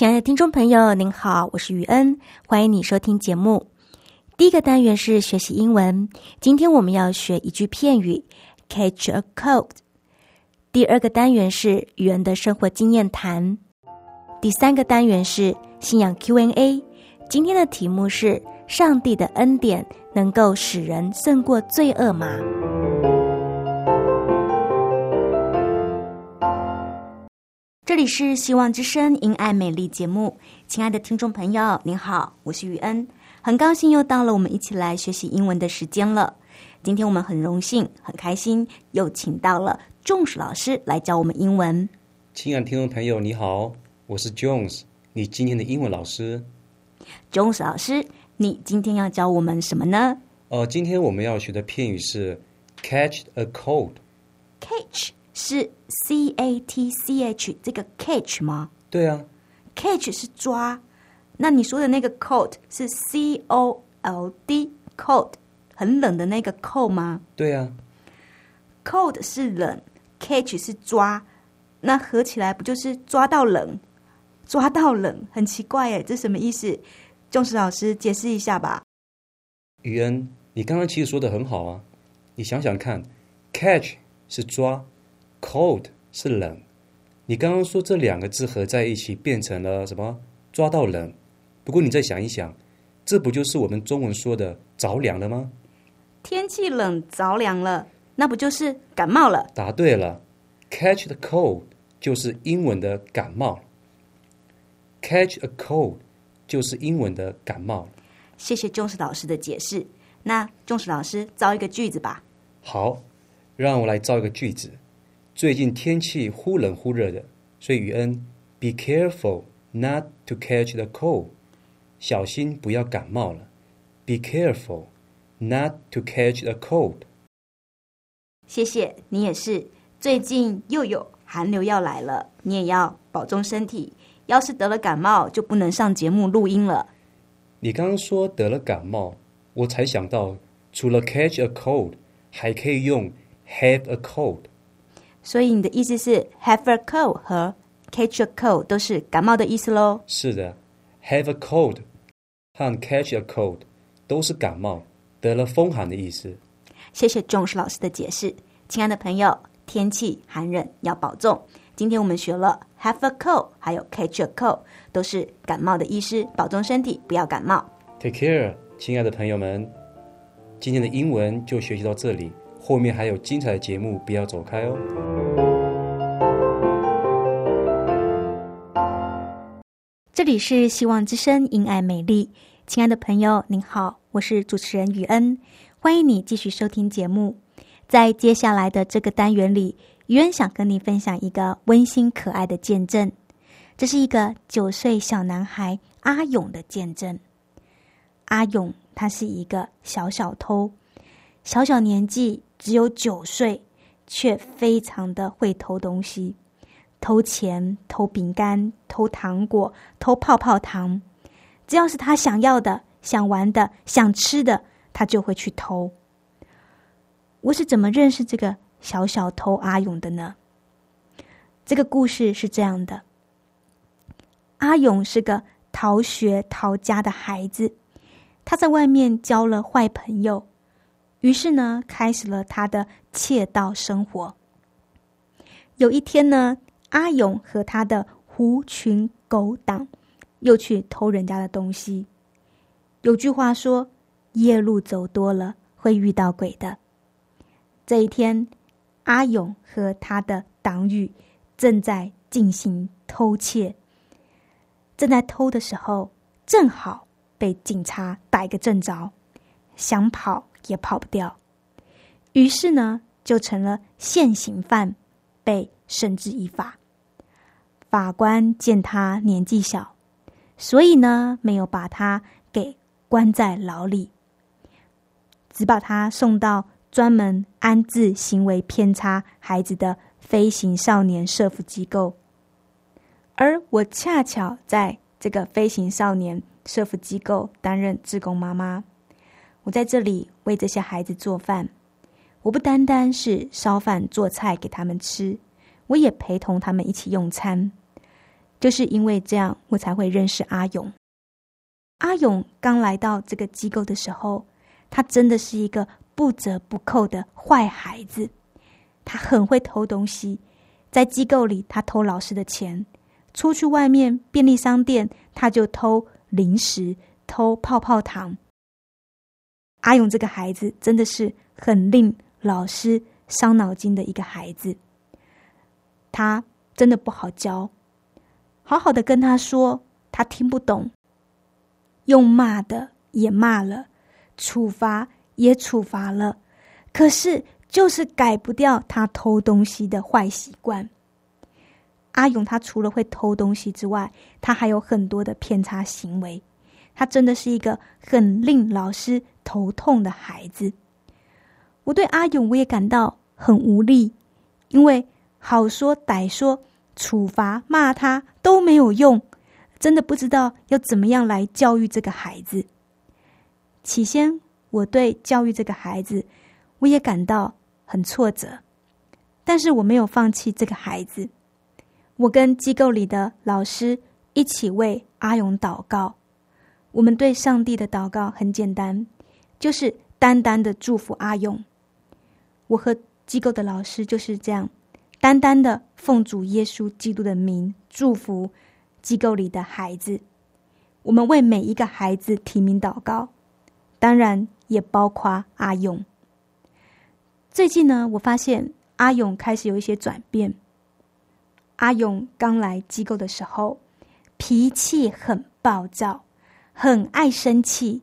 亲爱的听众朋友，您好，我是雨恩，欢迎你收听节目。第一个单元是学习英文，今天我们要学一句片语，catch a cold。第二个单元是语言的生活经验谈。第三个单元是信仰 Q&A。今天的题目是：上帝的恩典能够使人胜过罪恶吗？这里是希望之声因爱美丽节目，亲爱的听众朋友，您好，我是雨恩。很高兴又到了我们一起来学习英文的时间了。今天我们很荣幸、很开心，又请到了 Jones 老师来教我们英文。亲爱的听众朋友，你好，我是 Jones，你今天的英文老师。Jones 老师，你今天要教我们什么呢？呃，今天我们要学的片语是 catch a cold。catch 是 c a t c h 这个 catch 吗？对啊，catch 是抓。那你说的那个 cold 是 c o l d cold 很冷的那个 cold 吗？对啊，cold 是冷，catch 是抓，那合起来不就是抓到冷？抓到冷，很奇怪哎，这什么意思？钟石老师解释一下吧。雨恩，你刚刚其实说的很好啊，你想想看，catch 是抓，cold 是冷，你刚刚说这两个字合在一起变成了什么？抓到冷。不过你再想一想，这不就是我们中文说的着凉了吗？天气冷着凉了，那不就是感冒了？答对了，catch the cold 就是英文的感冒。catch a cold 就是英文的感冒。谢谢钟石老师的解释。那钟石老师造一个句子吧。好，让我来造一个句子。最近天气忽冷忽热的，所以雨恩，be careful not to catch the cold。小心不要感冒了，Be careful not to catch a cold。谢谢你也是，最近又有寒流要来了，你也要保重身体。要是得了感冒，就不能上节目录音了。你刚刚说得了感冒，我才想到，除了 catch a cold，还可以用 have a cold。所以你的意思是 have a cold 和 catch a cold 都是感冒的意思喽？是的，have a cold。和 catch a cold 都是感冒得了风寒的意思。谢谢钟石老师的解释，亲爱的朋友，天气寒冷要保重。今天我们学了 have a cold，还有 catch a cold，都是感冒的意思，保重身体，不要感冒。Take care，亲爱的朋友们，今天的英文就学习到这里，后面还有精彩的节目，不要走开哦。这里是希望之声，因爱美丽。亲爱的朋友，您好，我是主持人雨恩，欢迎你继续收听节目。在接下来的这个单元里，雨恩想跟你分享一个温馨可爱的见证。这是一个九岁小男孩阿勇的见证。阿勇他是一个小小偷，小小年纪只有九岁，却非常的会偷东西，偷钱、偷饼干、偷糖果、偷泡泡糖。只要是他想要的、想玩的、想吃的，他就会去偷。我是怎么认识这个小小偷阿勇的呢？这个故事是这样的：阿勇是个逃学逃家的孩子，他在外面交了坏朋友，于是呢，开始了他的窃盗生活。有一天呢，阿勇和他的狐群狗党又去偷人家的东西。有句话说：“夜路走多了，会遇到鬼的。”这一天，阿勇和他的党羽正在进行偷窃。正在偷的时候，正好被警察逮个正着，想跑也跑不掉。于是呢，就成了现行犯，被绳之以法。法官见他年纪小，所以呢，没有把他给关在牢里，只把他送到专门安置行为偏差孩子的飞行少年社福机构。而我恰巧在这个飞行少年社福机构担任志工妈妈，我在这里为这些孩子做饭。我不单单是烧饭做菜给他们吃，我也陪同他们一起用餐。就是因为这样，我才会认识阿勇。阿勇刚来到这个机构的时候，他真的是一个不折不扣的坏孩子。他很会偷东西，在机构里他偷老师的钱。出去外面便利商店，他就偷零食、偷泡泡糖。阿勇这个孩子真的是很令老师伤脑筋的一个孩子，他真的不好教。好好的跟他说，他听不懂，用骂的也骂了，处罚也处罚了，可是就是改不掉他偷东西的坏习惯。阿勇他除了会偷东西之外，他还有很多的偏差行为。他真的是一个很令老师头痛的孩子。我对阿勇我也感到很无力，因为好说歹说，处罚骂他都没有用，真的不知道要怎么样来教育这个孩子。起先我对教育这个孩子，我也感到很挫折，但是我没有放弃这个孩子。我跟机构里的老师一起为阿勇祷告。我们对上帝的祷告很简单，就是单单的祝福阿勇。我和机构的老师就是这样，单单的奉主耶稣基督的名祝福机构里的孩子。我们为每一个孩子提名祷告，当然也包括阿勇。最近呢，我发现阿勇开始有一些转变。阿勇刚来机构的时候，脾气很暴躁，很爱生气。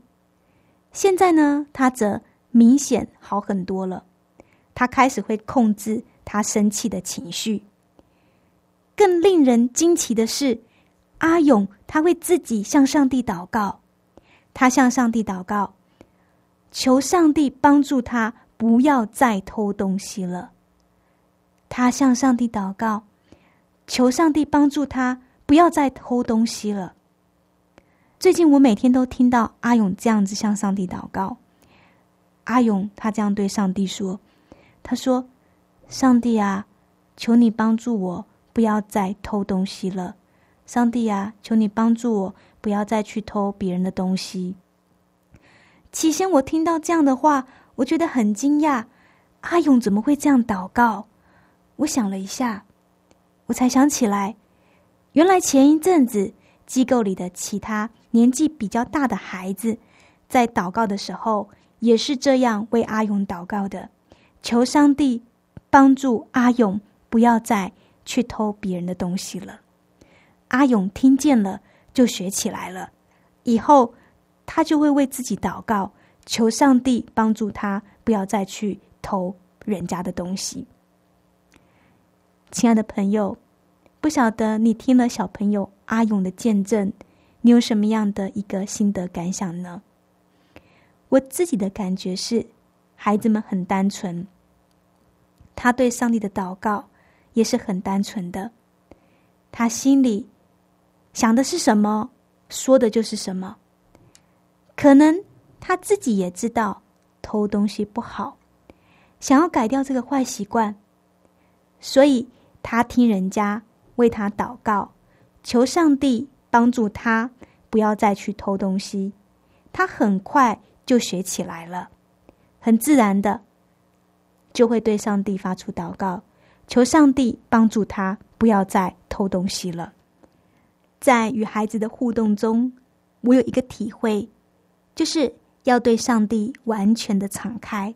现在呢，他则明显好很多了。他开始会控制他生气的情绪。更令人惊奇的是，阿勇他会自己向上帝祷告。他向上帝祷告，求上帝帮助他不要再偷东西了。他向上帝祷告。求上帝帮助他不要再偷东西了。最近我每天都听到阿勇这样子向上帝祷告。阿勇他这样对上帝说：“他说，上帝啊，求你帮助我不要再偷东西了。上帝啊，求你帮助我不要再去偷别人的东西。”起先我听到这样的话，我觉得很惊讶。阿勇怎么会这样祷告？我想了一下。我才想起来，原来前一阵子机构里的其他年纪比较大的孩子，在祷告的时候也是这样为阿勇祷告的，求上帝帮助阿勇不要再去偷别人的东西了。阿勇听见了，就学起来了，以后他就会为自己祷告，求上帝帮助他不要再去偷人家的东西。亲爱的朋友，不晓得你听了小朋友阿勇的见证，你有什么样的一个心得感想呢？我自己的感觉是，孩子们很单纯，他对上帝的祷告也是很单纯的，他心里想的是什么，说的就是什么。可能他自己也知道偷东西不好，想要改掉这个坏习惯，所以。他听人家为他祷告，求上帝帮助他不要再去偷东西。他很快就学起来了，很自然的就会对上帝发出祷告，求上帝帮助他不要再偷东西了。在与孩子的互动中，我有一个体会，就是要对上帝完全的敞开。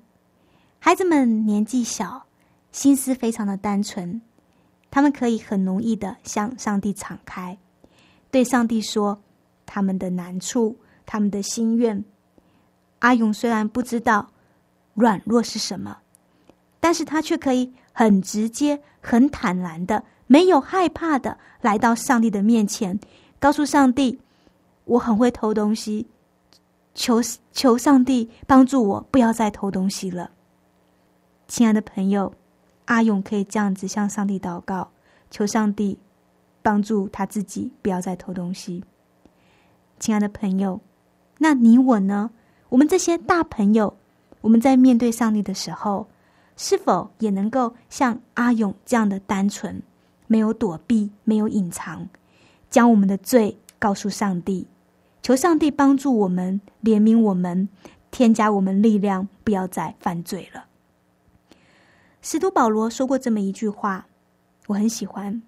孩子们年纪小，心思非常的单纯，他们可以很容易的向上帝敞开，对上帝说他们的难处、他们的心愿。阿勇虽然不知道软弱是什么，但是他却可以很直接、很坦然的。没有害怕的来到上帝的面前，告诉上帝：“我很会偷东西，求求上帝帮助我，不要再偷东西了。”亲爱的朋友，阿勇可以这样子向上帝祷告，求上帝帮助他自己，不要再偷东西。亲爱的朋友，那你我呢？我们这些大朋友，我们在面对上帝的时候，是否也能够像阿勇这样的单纯？没有躲避，没有隐藏，将我们的罪告诉上帝，求上帝帮助我们，怜悯我们，添加我们力量，不要再犯罪了。使徒保罗说过这么一句话，我很喜欢。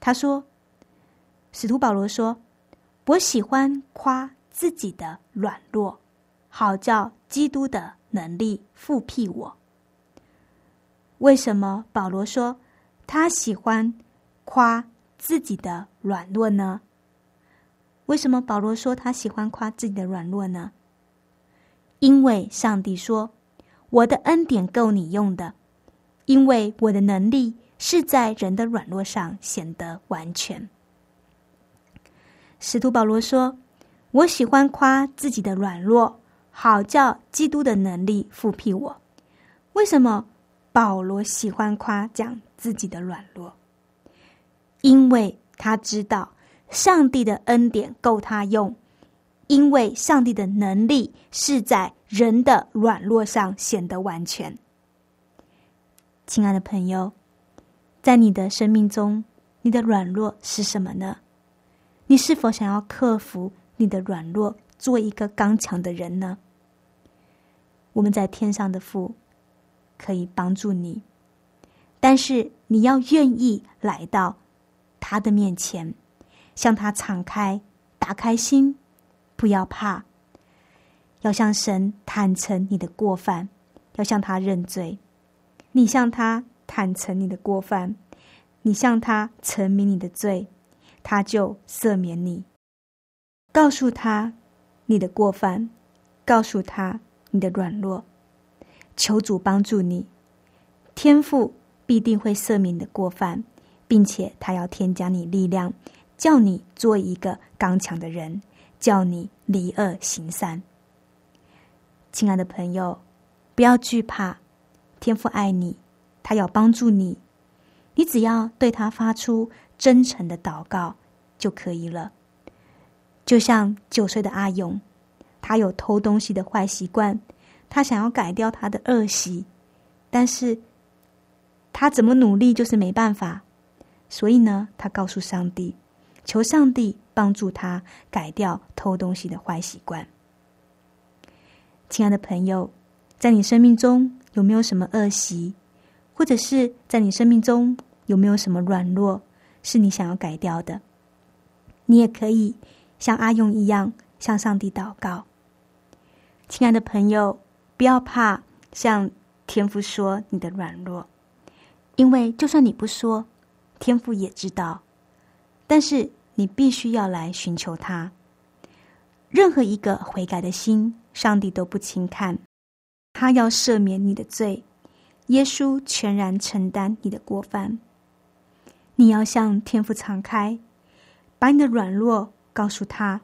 他说：“使徒保罗说，我喜欢夸自己的软弱，好叫基督的能力复辟我。”为什么保罗说？他喜欢夸自己的软弱呢？为什么保罗说他喜欢夸自己的软弱呢？因为上帝说：“我的恩典够你用的，因为我的能力是在人的软弱上显得完全。”使徒保罗说：“我喜欢夸自己的软弱，好叫基督的能力复辟我。”为什么保罗喜欢夸奖？自己的软弱，因为他知道上帝的恩典够他用，因为上帝的能力是在人的软弱上显得完全。亲爱的朋友，在你的生命中，你的软弱是什么呢？你是否想要克服你的软弱，做一个刚强的人呢？我们在天上的父可以帮助你。但是你要愿意来到他的面前，向他敞开、打开心，不要怕，要向神坦诚你的过犯，要向他认罪。你向他坦诚你的过犯，你向他陈明你的罪，他就赦免你。告诉他你的过犯，告诉他你的软弱，求主帮助你，天赋。必定会赦免你的过犯，并且他要添加你力量，叫你做一个刚强的人，叫你离恶行善。亲爱的朋友，不要惧怕，天父爱你，他要帮助你，你只要对他发出真诚的祷告就可以了。就像九岁的阿勇，他有偷东西的坏习惯，他想要改掉他的恶习，但是。他怎么努力就是没办法，所以呢，他告诉上帝，求上帝帮助他改掉偷东西的坏习惯。亲爱的朋友，在你生命中有没有什么恶习，或者是在你生命中有没有什么软弱，是你想要改掉的？你也可以像阿勇一样向上帝祷告。亲爱的朋友，不要怕向天父说你的软弱。因为就算你不说，天父也知道。但是你必须要来寻求他。任何一个悔改的心，上帝都不轻看。他要赦免你的罪，耶稣全然承担你的过犯。你要向天父敞开，把你的软弱告诉他。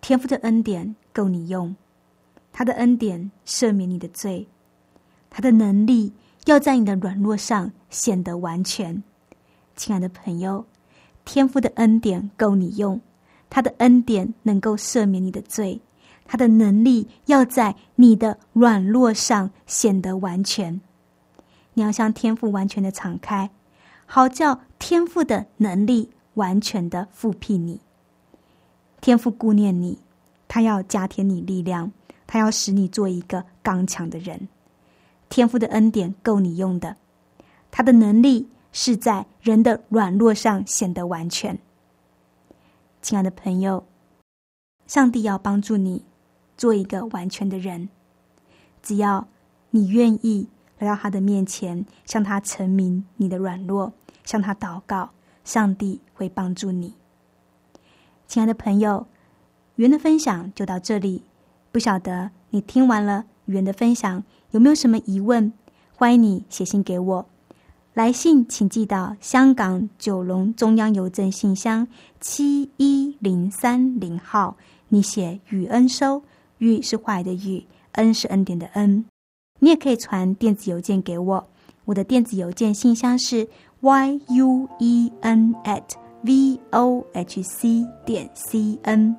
天父的恩典够你用，他的恩典赦免你的罪，他的能力。要在你的软弱上显得完全，亲爱的朋友，天父的恩典够你用，他的恩典能够赦免你的罪，他的能力要在你的软弱上显得完全。你要向天父完全的敞开，好叫天父的能力完全的复辟你。天父顾念你，他要加添你力量，他要使你做一个刚强的人。天赋的恩典够你用的，他的能力是在人的软弱上显得完全。亲爱的朋友，上帝要帮助你做一个完全的人，只要你愿意来到他的面前，向他陈明你的软弱，向他祷告，上帝会帮助你。亲爱的朋友，语言的分享就到这里。不晓得你听完了语言的分享有没有什么疑问？欢迎你写信给我。来信请寄到香港九龙中央邮政信箱七一零三零号。你写“雨恩收”，“雨”是坏的“雨”，“恩”是恩典的“恩”。你也可以传电子邮件给我，我的电子邮件信箱是 y u e n at v o h c 点 c n。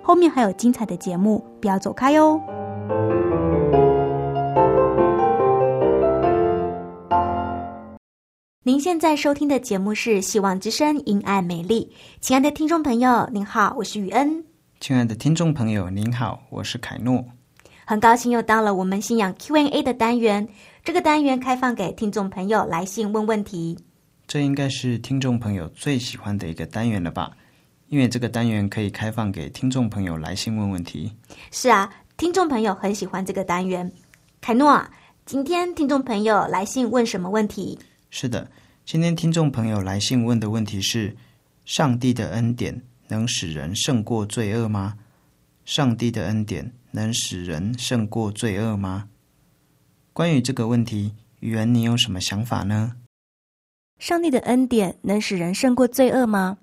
后面还有精彩的节目，不要走开哟。您现在收听的节目是《希望之声·因爱美丽》，亲爱的听众朋友，您好，我是雨恩。亲爱的听众朋友，您好，我是凯诺。很高兴又到了我们信仰 Q&A 的单元，这个单元开放给听众朋友来信问问题。这应该是听众朋友最喜欢的一个单元了吧？因为这个单元可以开放给听众朋友来信问问题。是啊，听众朋友很喜欢这个单元。凯诺，今天听众朋友来信问什么问题？是的，今天听众朋友来信问的问题是：上帝的恩典能使人胜过罪恶吗？上帝的恩典能使人胜过罪恶吗？关于这个问题，语言你有什么想法呢？上帝的恩典能使人胜过罪恶吗？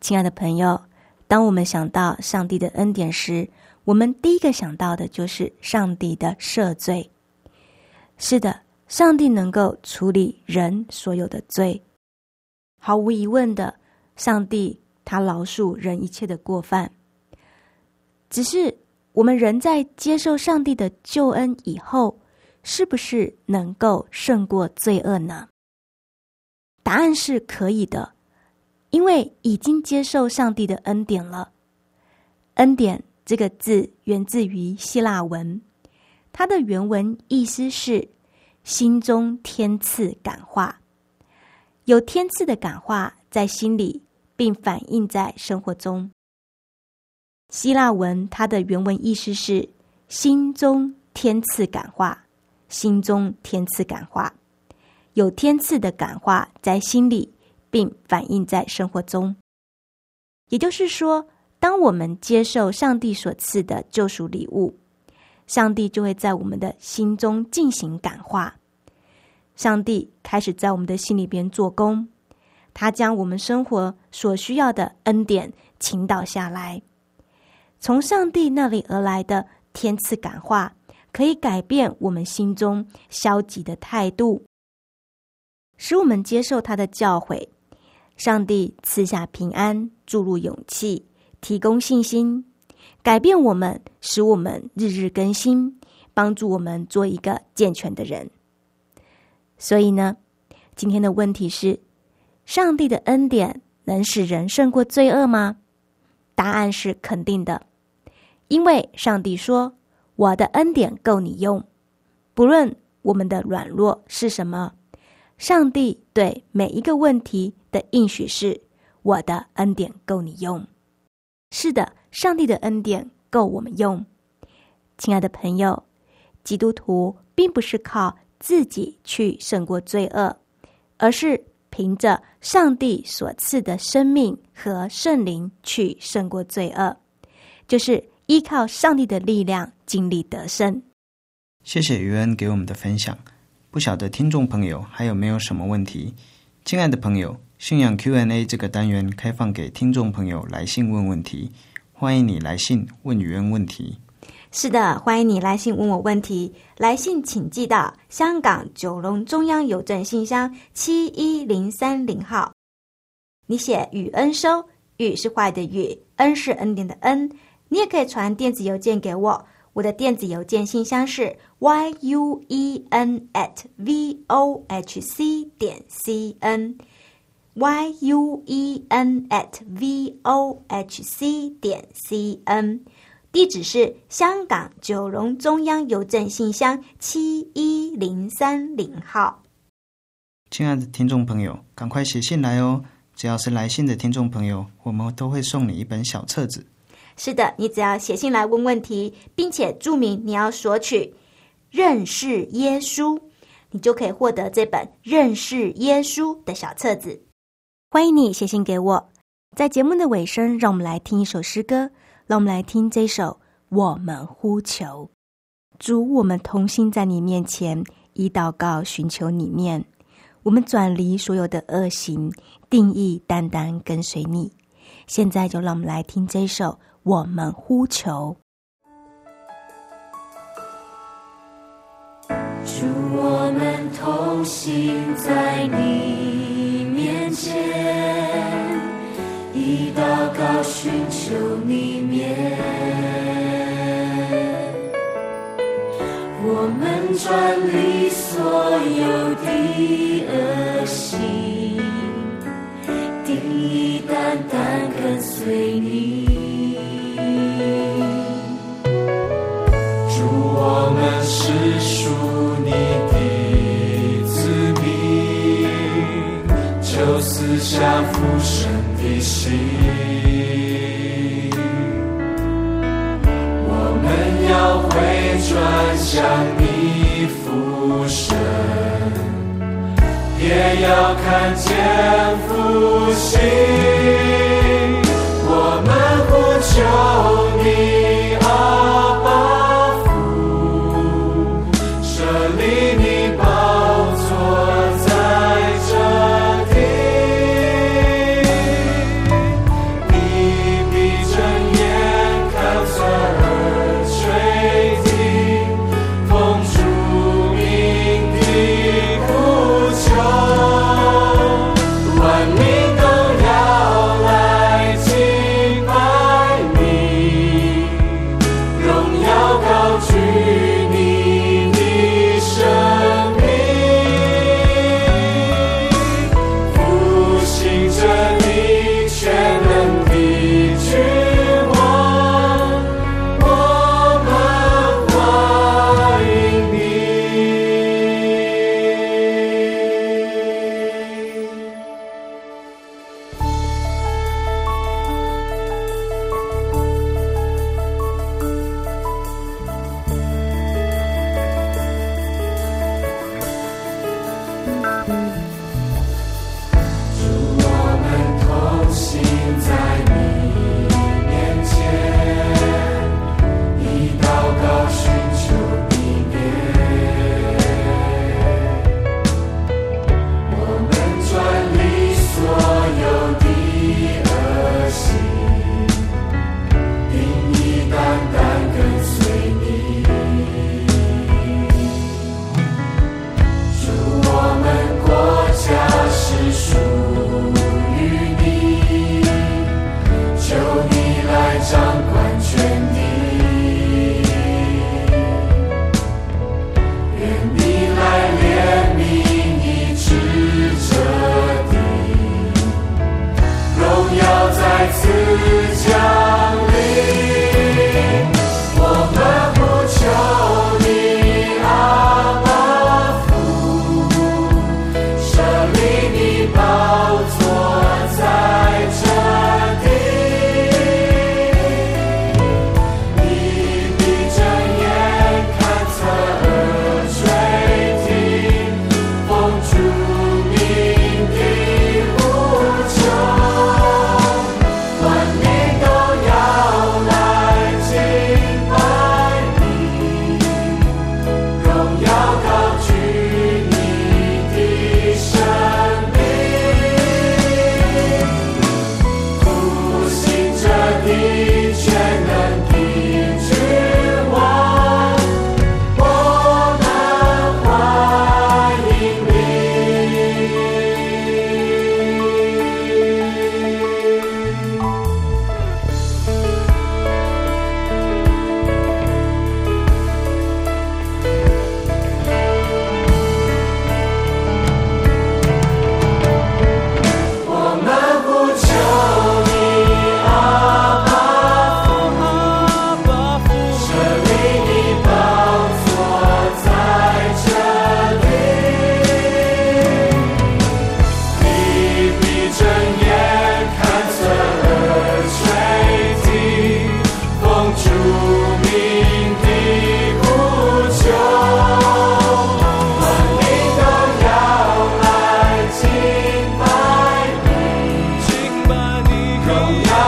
亲爱的朋友，当我们想到上帝的恩典时，我们第一个想到的就是上帝的赦罪。是的。上帝能够处理人所有的罪，毫无疑问的，上帝他饶恕人一切的过犯。只是我们人在接受上帝的救恩以后，是不是能够胜过罪恶呢？答案是可以的，因为已经接受上帝的恩典了。恩典这个字源自于希腊文，它的原文意思是。心中天赐感化，有天赐的感化在心里，并反映在生活中。希腊文它的原文意思是“心中天赐感化”，心中天赐感化，有天赐的感化在心里，并反映在生活中。也就是说，当我们接受上帝所赐的救赎礼物。上帝就会在我们的心中进行感化，上帝开始在我们的心里边做工，他将我们生活所需要的恩典倾倒下来，从上帝那里而来的天赐感化，可以改变我们心中消极的态度，使我们接受他的教诲。上帝赐下平安，注入勇气，提供信心。改变我们，使我们日日更新，帮助我们做一个健全的人。所以呢，今天的问题是：上帝的恩典能使人胜过罪恶吗？答案是肯定的，因为上帝说：“我的恩典够你用。”不论我们的软弱是什么，上帝对每一个问题的应许是：“我的恩典够你用。”是的。上帝的恩典够我们用，亲爱的朋友，基督徒并不是靠自己去胜过罪恶，而是凭着上帝所赐的生命和圣灵去胜过罪恶，就是依靠上帝的力量尽力得胜。谢谢于恩给我们的分享，不晓得听众朋友还有没有什么问题？亲爱的朋友，信仰 Q&A 这个单元开放给听众朋友来信问问题。欢迎你来信问语言问题。是的，欢迎你来信问我问题。来信请寄到香港九龙中央邮政信箱七一零三零号。你写“雨恩收”，“雨”是坏的“雨”，“恩”是恩典的“恩”。你也可以传电子邮件给我，我的电子邮件信箱是 y u e n at v o h c 点 c n。y u e n at v o h c 点 c n，地址是香港九龙中央邮政信箱七一零三零号。亲爱的听众朋友，赶快写信来哦！只要是来信的听众朋友，我们都会送你一本小册子。是的，你只要写信来问问题，并且注明你要索取认识耶稣，你就可以获得这本认识耶稣的小册子。欢迎你写信给我。在节目的尾声，让我们来听一首诗歌。让我们来听这首《我们呼求》。主，我们同心在你面前，以祷告寻求你面。我们转离所有的恶行，定义单单跟随你。现在就让我们来听这首《我们呼求》。主，我们同心在你面前。寻求你面，我们转离所有的恶行，定义单单跟随你。主，我们是属你的子民，就似下福神。的心，要回转向你俯身，也要看见复兴。我们呼求你，阿爸父，舍利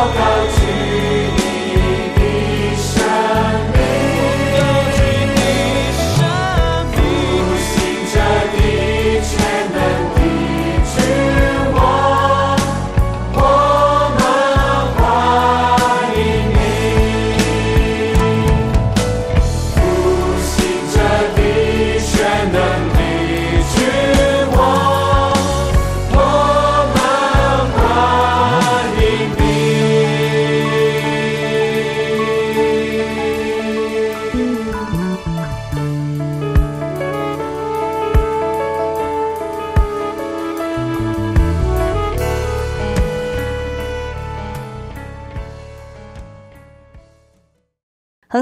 I'll go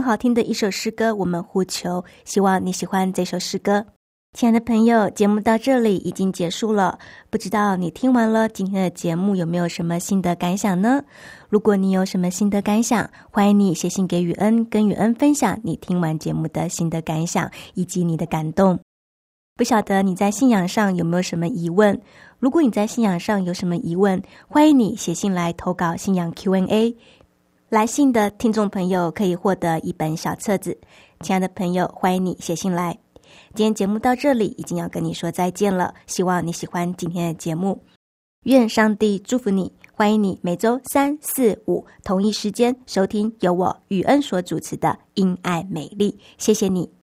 好听的一首诗歌，我们呼求，希望你喜欢这首诗歌。亲爱的朋友，节目到这里已经结束了，不知道你听完了今天的节目有没有什么新的感想呢？如果你有什么新的感想，欢迎你写信给雨恩，跟雨恩分享你听完节目的新的感想以及你的感动。不晓得你在信仰上有没有什么疑问？如果你在信仰上有什么疑问，欢迎你写信来投稿信仰 Q&A。来信的听众朋友可以获得一本小册子。亲爱的朋友，欢迎你写信来。今天节目到这里，已经要跟你说再见了。希望你喜欢今天的节目，愿上帝祝福你。欢迎你每周三、四、五同一时间收听由我宇恩所主持的《因爱美丽》。谢谢你。